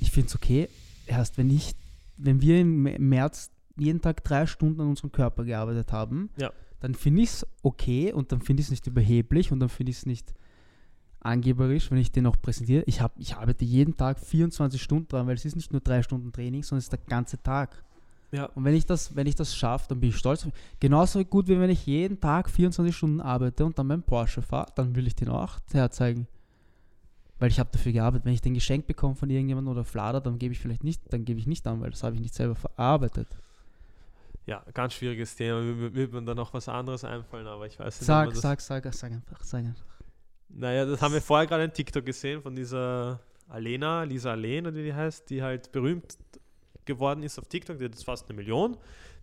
ich finde es okay. Erst wenn ich, wenn wir im März jeden Tag drei Stunden an unserem Körper gearbeitet haben, Ja. dann finde ich es okay und dann finde ich es nicht überheblich und dann finde ich es nicht angeberisch, wenn ich den auch präsentiere. Ich, hab, ich arbeite jeden Tag 24 Stunden dran, weil es ist nicht nur drei Stunden Training, sondern es ist der ganze Tag. Ja. Und wenn ich das, wenn ich das schaffe, dann bin ich stolz. Genauso gut, wie wenn ich jeden Tag 24 Stunden arbeite und dann meinen Porsche fahre, dann will ich den auch herzeigen. Weil ich habe dafür gearbeitet. Wenn ich den geschenkt bekomme von irgendjemandem oder Flader, dann gebe ich vielleicht nicht, dann gebe ich nicht an, weil das habe ich nicht selber verarbeitet. Ja, ganz schwieriges Thema. Mir wird mir da noch was anderes einfallen, aber ich weiß nicht. Sag, das sag, sag, sag einfach, sag einfach. Naja, das haben wir vorher gerade in TikTok gesehen von dieser Alena, Lisa wie die heißt, die halt berühmt geworden ist auf TikTok, die hat jetzt fast eine Million,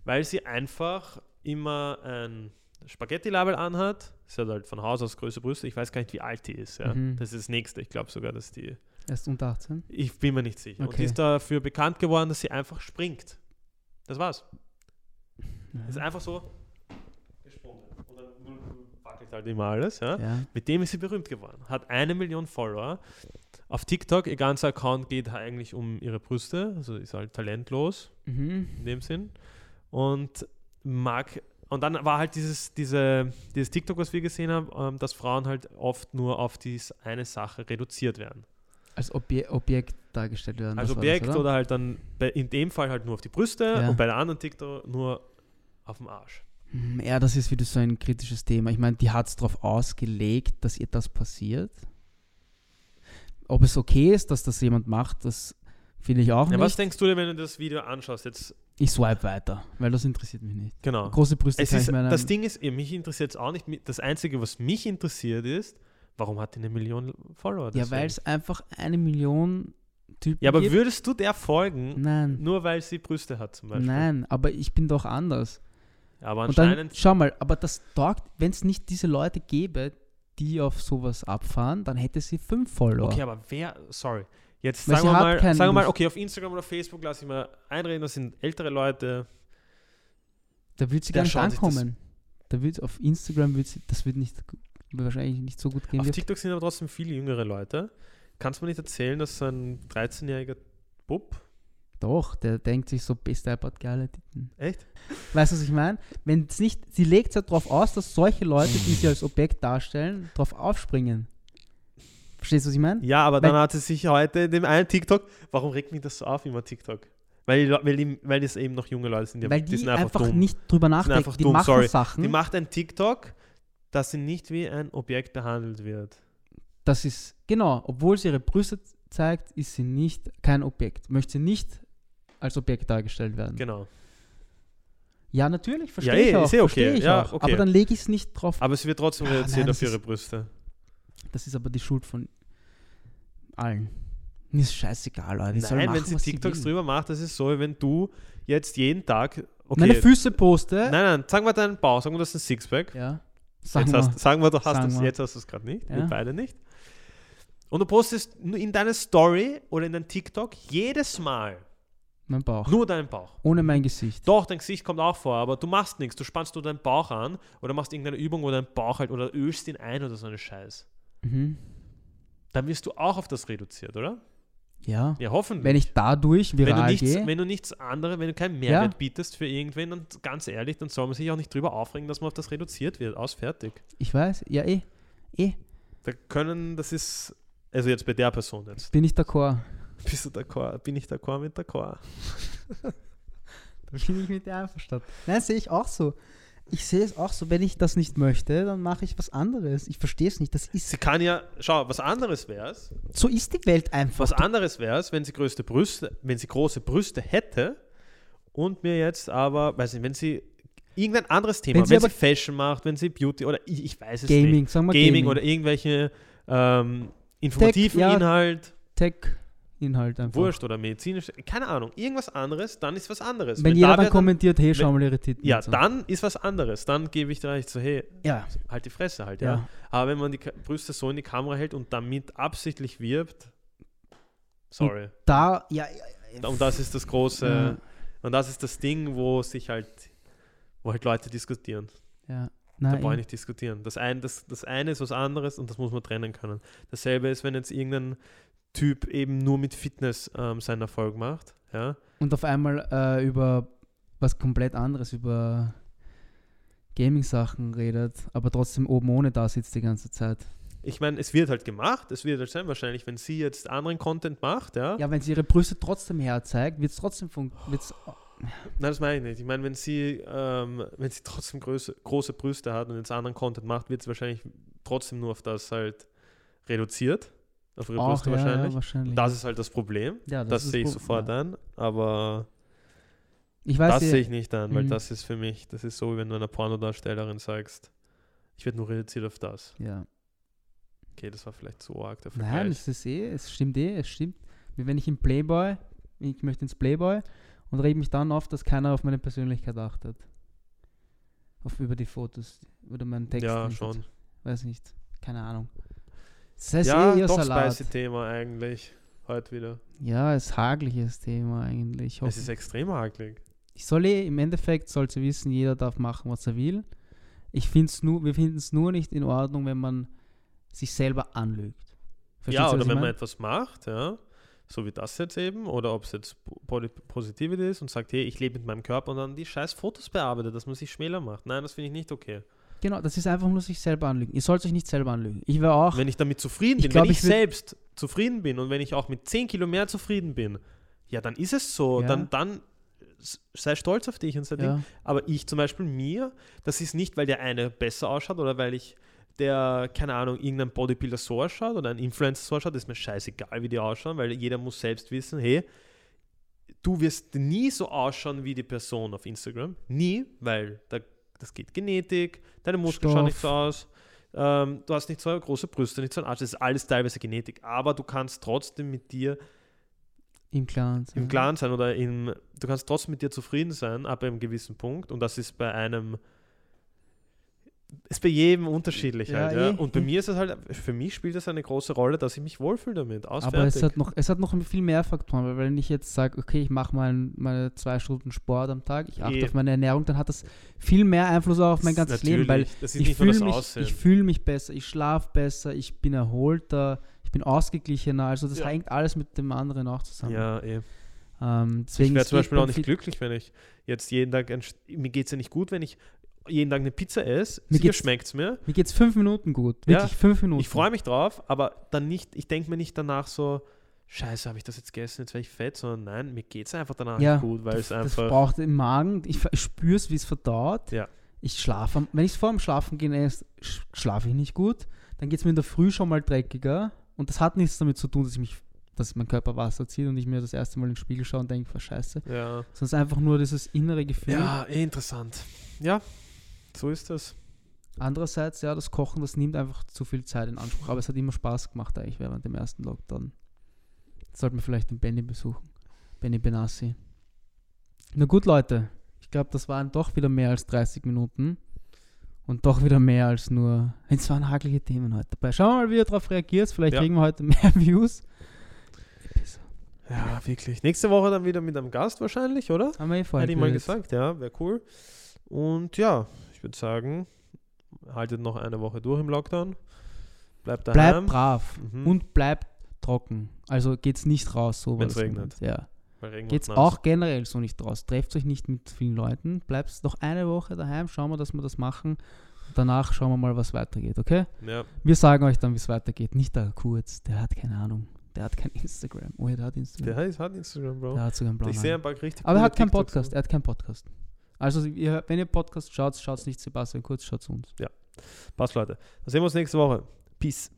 weil sie einfach immer ein Spaghetti-Label anhat. Sie hat halt von Haus aus größere Brüste. Ich weiß gar nicht, wie alt die ist. Ja. Mhm. Das ist das nächste. Ich glaube sogar, dass die Erst unter 18? Ich bin mir nicht sicher. Und Okay. die ist dafür bekannt geworden, dass sie einfach springt. Das war's. Ist Ja. einfach so gesprungen. Und dann wackelt halt immer alles, ja. ja. Mit dem ist sie berühmt geworden. Hat eine Million Follower. Auf TikTok, ihr ganzer Account geht eigentlich um ihre Brüste. Also ist halt talentlos Mhm. in dem Sinn. Und mag. Und dann war halt dieses, diese, dieses TikTok, was wir gesehen haben, ähm, dass Frauen halt oft nur auf diese eine Sache reduziert werden. Als Obje Objekt dargestellt werden. Als Objekt das, oder halt dann bei, in dem Fall halt nur auf die Brüste Ja. und bei der anderen TikTok nur auf dem Arsch. Hm, Ja, das ist wieder so ein kritisches Thema. Ich meine, die hat es darauf ausgelegt, dass ihr das passiert. Ob es okay ist, dass das jemand macht, das finde ich auch Ja, nicht. was denkst du dir, wenn du das Video anschaust? Jetzt, ich swipe weiter, weil das interessiert mich nicht. genau. Große Brüste Es ist, das Ding ist, mich interessiert es auch nicht. Das Einzige, was mich interessiert ist, warum hat die eine Million Follower? Ja, deswegen? weil es einfach eine Million Typen ja, aber gibt. würdest du der folgen, Nein, nur weil sie Brüste hat zum Beispiel? nein, aber ich bin doch anders. Ja, aber Und dann, anscheinend, schau mal, aber das taugt, wenn es nicht diese Leute gäbe, die auf sowas abfahren, dann hätte sie fünf Follower. okay, aber wer, sorry, jetzt sagen wir, mal, sagen wir mal, okay, auf Instagram oder Facebook lasse ich mal einreden, das sind ältere Leute. Da wird sie gar nicht ankommen. Da wird auf Instagram wird sie, das wird nicht wahrscheinlich nicht so gut gehen. Auf TikTok sind aber trotzdem viele jüngere Leute. Kannst du mir nicht erzählen, dass so ein 13-jähriger Bub, Doch, der denkt sich so, best iPod geile Titten. echt? Weißt du, was ich meine? Wenn es nicht, sie legt es ja darauf aus, dass solche Leute, die sie als Objekt darstellen, drauf aufspringen. Verstehst du, was ich meine? Ja, aber dann Weil- hat sie sich heute in dem einen TikTok, warum regt mich das so auf, immer TikTok? Weil, die, weil, die, weil das eben noch junge Leute sind, die, Weil die die, sind einfach, dumm. nicht drüber nachdenken. Die dumm, machen sorry. Sachen. Die macht ein TikTok, dass sie nicht wie ein Objekt behandelt wird. das ist, genau, obwohl sie ihre Brüste zeigt, ist sie nicht kein Objekt. Möchte sie nicht als Objekt dargestellt werden. Genau. Ja, natürlich, verstehe Ja, eh, ich auch. ist eh okay. ich Ja, auch. okay. Aber dann lege ich es nicht drauf. Aber es wird trotzdem Ah, reduziert nein, auf ihre Brüste. Das ist aber die Schuld von allen. Mir ist scheißegal, Leute. Nein, machen, wenn sie TikToks will. drüber macht, das ist so, wie wenn du jetzt jeden Tag. Okay, Meine Füße poste. nein, nein, sag mal deinen Bauch, sag mal, das ist ein Sixpack. Ja. Sag jetzt mal. hast, sagen wir, du hast Sagen es, wir. jetzt hast du es gerade nicht, Ja. wir beide nicht. Und du postest in deine Story oder in dein TikTok jedes Mal mein Bauch. nur deinen Bauch. Ohne mein Gesicht. Doch, dein Gesicht kommt auch vor, aber du machst nichts. Du spannst nur deinen Bauch an oder machst irgendeine Übung, wo dein Bauch halt oder ölst ihn ein oder so eine Scheiß. Mhm. Dann wirst du auch auf das reduziert, oder? Ja. Ja, hoffentlich. Wenn ich dadurch wenn du, viral nichts, gehe. wenn du nichts anderes, wenn du keinen Mehrwert Ja. bietest für irgendwen, dann ganz ehrlich, dann soll man sich auch nicht drüber aufregen, dass man auf das reduziert wird. Aus, fertig. Ich weiß, ja eh. Eh. Da können, das ist, also jetzt bei der Person jetzt. Bin ich d'accord. Bist du d'accord? Bin ich d'accord mit d'accord? Da bin ich mit dir einverstanden. Nein, sehe ich auch so. Ich sehe es auch so, wenn ich das nicht möchte, dann mache ich was anderes. Ich verstehe es nicht. Das ist, Sie kann ja, schau, was anderes wäre es, so ist die Welt einfach. was anderes wäre es, wenn sie größte Brüste, wenn sie große Brüste hätte und mir jetzt aber, weiß nicht, wenn sie irgendein anderes Thema, Wenn wenn sie sie, aber- Fashion macht, wenn sie Beauty oder ich, ich weiß es nicht. Gaming, sagen wir Gaming, Gaming. oder irgendwelche ähm, informativen ja. Inhalt, Tech-Inhalt einfach. Wurscht oder medizinisch, keine Ahnung, irgendwas anderes, dann ist was anderes. Wenn Weil jeder da dann kommentiert, hey, schau wenn- mal ihre Titten. ja, und so. dann ist was anderes. Dann gebe ich da recht so, hey, Ja, halt die Fresse halt, ja. ja. Aber wenn man die Brüste so in die Kamera hält und damit absichtlich wirbt, sorry. Da, ja, ja. Und das ist das große, und das ist das Ding, wo sich halt, wo halt Leute diskutieren. ja. Da Nein, brauche ich nicht diskutieren. Das, ein, das, das eine ist was anderes und das muss man trennen können. Dasselbe ist, wenn jetzt irgendein Typ eben nur mit Fitness ähm, seinen Erfolg macht. Ja? Und auf einmal äh, über was komplett anderes, über Gaming-Sachen redet, aber trotzdem oben ohne da sitzt die ganze Zeit. Ich meine, es wird halt gemacht. Es wird halt sein, wahrscheinlich, wenn sie jetzt anderen Content macht, ja. Ja, wenn sie ihre Brüste trotzdem herzeigt, wird es trotzdem fun wird's, Nein, das meine ich nicht. Ich meine, wenn sie, ähm, wenn sie trotzdem große, große Brüste hat und jetzt anderen Content macht, wird es wahrscheinlich trotzdem nur auf das halt reduziert. Auf ihre Brüste ja, wahrscheinlich. Ja, wahrscheinlich. Das ist halt das Problem. ja, Das, ist sehe ich Pro- sofort an. Aber Ich weiß, das sehe ich nicht an, weil Mhm. das ist für mich, das ist so, wie wenn du einer Pornodarstellerin sagst, ich werde nur reduziert auf das. ja. Okay, das war vielleicht zu arg der Nein, Vergleich. es ist eh, es stimmt eh, es stimmt. Wie wenn ich im Playboy, ich möchte ins Playboy und reg mich dann auf, dass keiner auf meine Persönlichkeit achtet. Auf über die Fotos oder meinen Text. ja, schon. Weiß nicht. Keine Ahnung. Das heißt Ja, eh doch Salat. spicy Thema eigentlich. heute wieder. Ja, es ist hagliches Thema eigentlich. Ich, Es ist extrem hakelig. ich soll eh, im Endeffekt sollte wissen, jeder darf machen, was er will. Ich find's nur, wir finden es nur nicht in Ordnung, wenn man sich selber anlügt. Verstehst ja, du, oder wenn man mein? etwas macht, ja, so wie das jetzt eben, oder ob es jetzt Body Positivity ist und sagt, hey, ich lebe mit meinem Körper und dann die scheiß Fotos bearbeitet, dass man sich schmäler macht. Nein, das finde ich nicht okay. Genau, das ist einfach nur sich selber anlügen. Ihr sollt euch nicht selber anlügen. Ich wäre auch. Wenn ich damit zufrieden Ich bin, glaub, wenn ich, ich selbst zufrieden bin und wenn ich auch mit 10 Kilo mehr zufrieden bin, ja, dann ist es so. Ja. Dann, dann sei stolz auf dich und sei Ding. ja, Aber ich zum Beispiel mir, das ist nicht, weil der eine besser ausschaut oder weil ich der, keine Ahnung, irgendein Bodybuilder so ausschaut oder ein Influencer so ausschaut, ist mir scheißegal, wie die ausschauen, weil jeder muss selbst wissen, hey, du wirst nie so ausschauen wie die Person auf Instagram. Nie, weil da, das geht Genetik, deine Muskeln schauen nicht so aus. Ähm, du hast nicht so große Brüste, nicht so einen Arsch, das ist alles teilweise Genetik, aber du kannst trotzdem mit dir im Klaren. sein. im Klaren sein oder im, du kannst trotzdem mit dir zufrieden sein, ab einem gewissen Punkt. Und das ist bei einem, ist bei jedem unterschiedlich Ja, halt. Ja. eh. Und bei mir ist es halt, für mich spielt das eine große Rolle, dass ich mich wohlfühle damit. Aber es hat, noch, es hat noch viel mehr Faktoren, weil wenn ich jetzt sage, okay, ich mache mal meine zwei Stunden Sport am Tag, ich achte Eh. auf meine Ernährung, dann hat das viel mehr Einfluss auch auf mein ganzes Leben, weil das ich das fühle mich, ich fühl mich besser, ich schlafe besser, ich bin erholter, ich bin ausgeglichener, also das Ja. hängt alles mit dem anderen auch zusammen. ja, eh. Ähm, Ich wäre zum Beispiel auch nicht glücklich, wenn ich jetzt jeden Tag, mir geht es ja nicht gut, wenn ich jeden Tag eine Pizza esse. Mir Sicher schmeckt es mir. Mir geht es fünf Minuten gut, Ja, wirklich fünf Minuten. Ich freue mich drauf, aber dann nicht, ich denke mir nicht danach so, scheiße, habe ich das jetzt gegessen, jetzt wäre ich fett, sondern nein, mir geht es einfach danach Ja, nicht gut, weil es Das einfach... braucht im Magen, ich, ich spüre es, wie es verdaut. Ja. Ich schlafe, wenn ich es vor dem Schlafen gehen esse, sch- schlafe ich nicht gut. Dann geht es mir in der Früh schon mal dreckiger. Und das hat nichts damit zu tun, dass ich mich, dass mein Körper Wasser zieht und ich mir das erste Mal in den Spiegel schaue und denke, was scheiße. Ja. Sondern einfach nur dieses innere Gefühl. Ja, eh interessant. Ja, so ist das. Andererseits, ja, das Kochen, das nimmt einfach zu viel Zeit in Anspruch. Aber es hat immer Spaß gemacht eigentlich während dem ersten Lockdown. Sollten wir vielleicht den Benny besuchen. Benny Benassi. Na gut, Leute. Ich glaube, das waren doch wieder mehr als 30 Minuten. Und doch wieder mehr als nur. Es waren hakelige Themen heute dabei. Schauen wir mal, wie ihr darauf reagiert. Vielleicht Ja. kriegen wir heute mehr Views. Ja, wirklich. Nächste Woche dann wieder mit einem Gast wahrscheinlich, oder? Haben wir eh vorher Hätte ich mal gesagt, ja, wäre cool. Und ja, ich würde sagen, haltet noch eine Woche durch im Lockdown. Bleibt daheim. Bleibt brav Mhm. und bleibt trocken. Also geht's nicht raus, so Wenn's was regnet. Ja. Geht's wird nass. auch generell so nicht raus. Trefft euch nicht mit vielen Leuten. Bleibt noch eine Woche daheim. Schauen wir, dass wir das machen. Danach schauen wir mal, was weitergeht, okay? Ja, Wir sagen euch dann, wie es weitergeht. Nicht da kurz. Der hat keine Ahnung. Der hat kein Instagram. Oh, der hat Instagram. der hat, hat Instagram, Bro. Der hat sogar einen blauen ich sehe ein paar richtig Aber er hat keinen Podcast. Er hat keinen Podcast. Also, ihr, wenn ihr Podcast schaut, schaut nicht Sebastian Kurz, schaut uns. Passt, Leute. Dann sehen wir uns nächste Woche. Peace.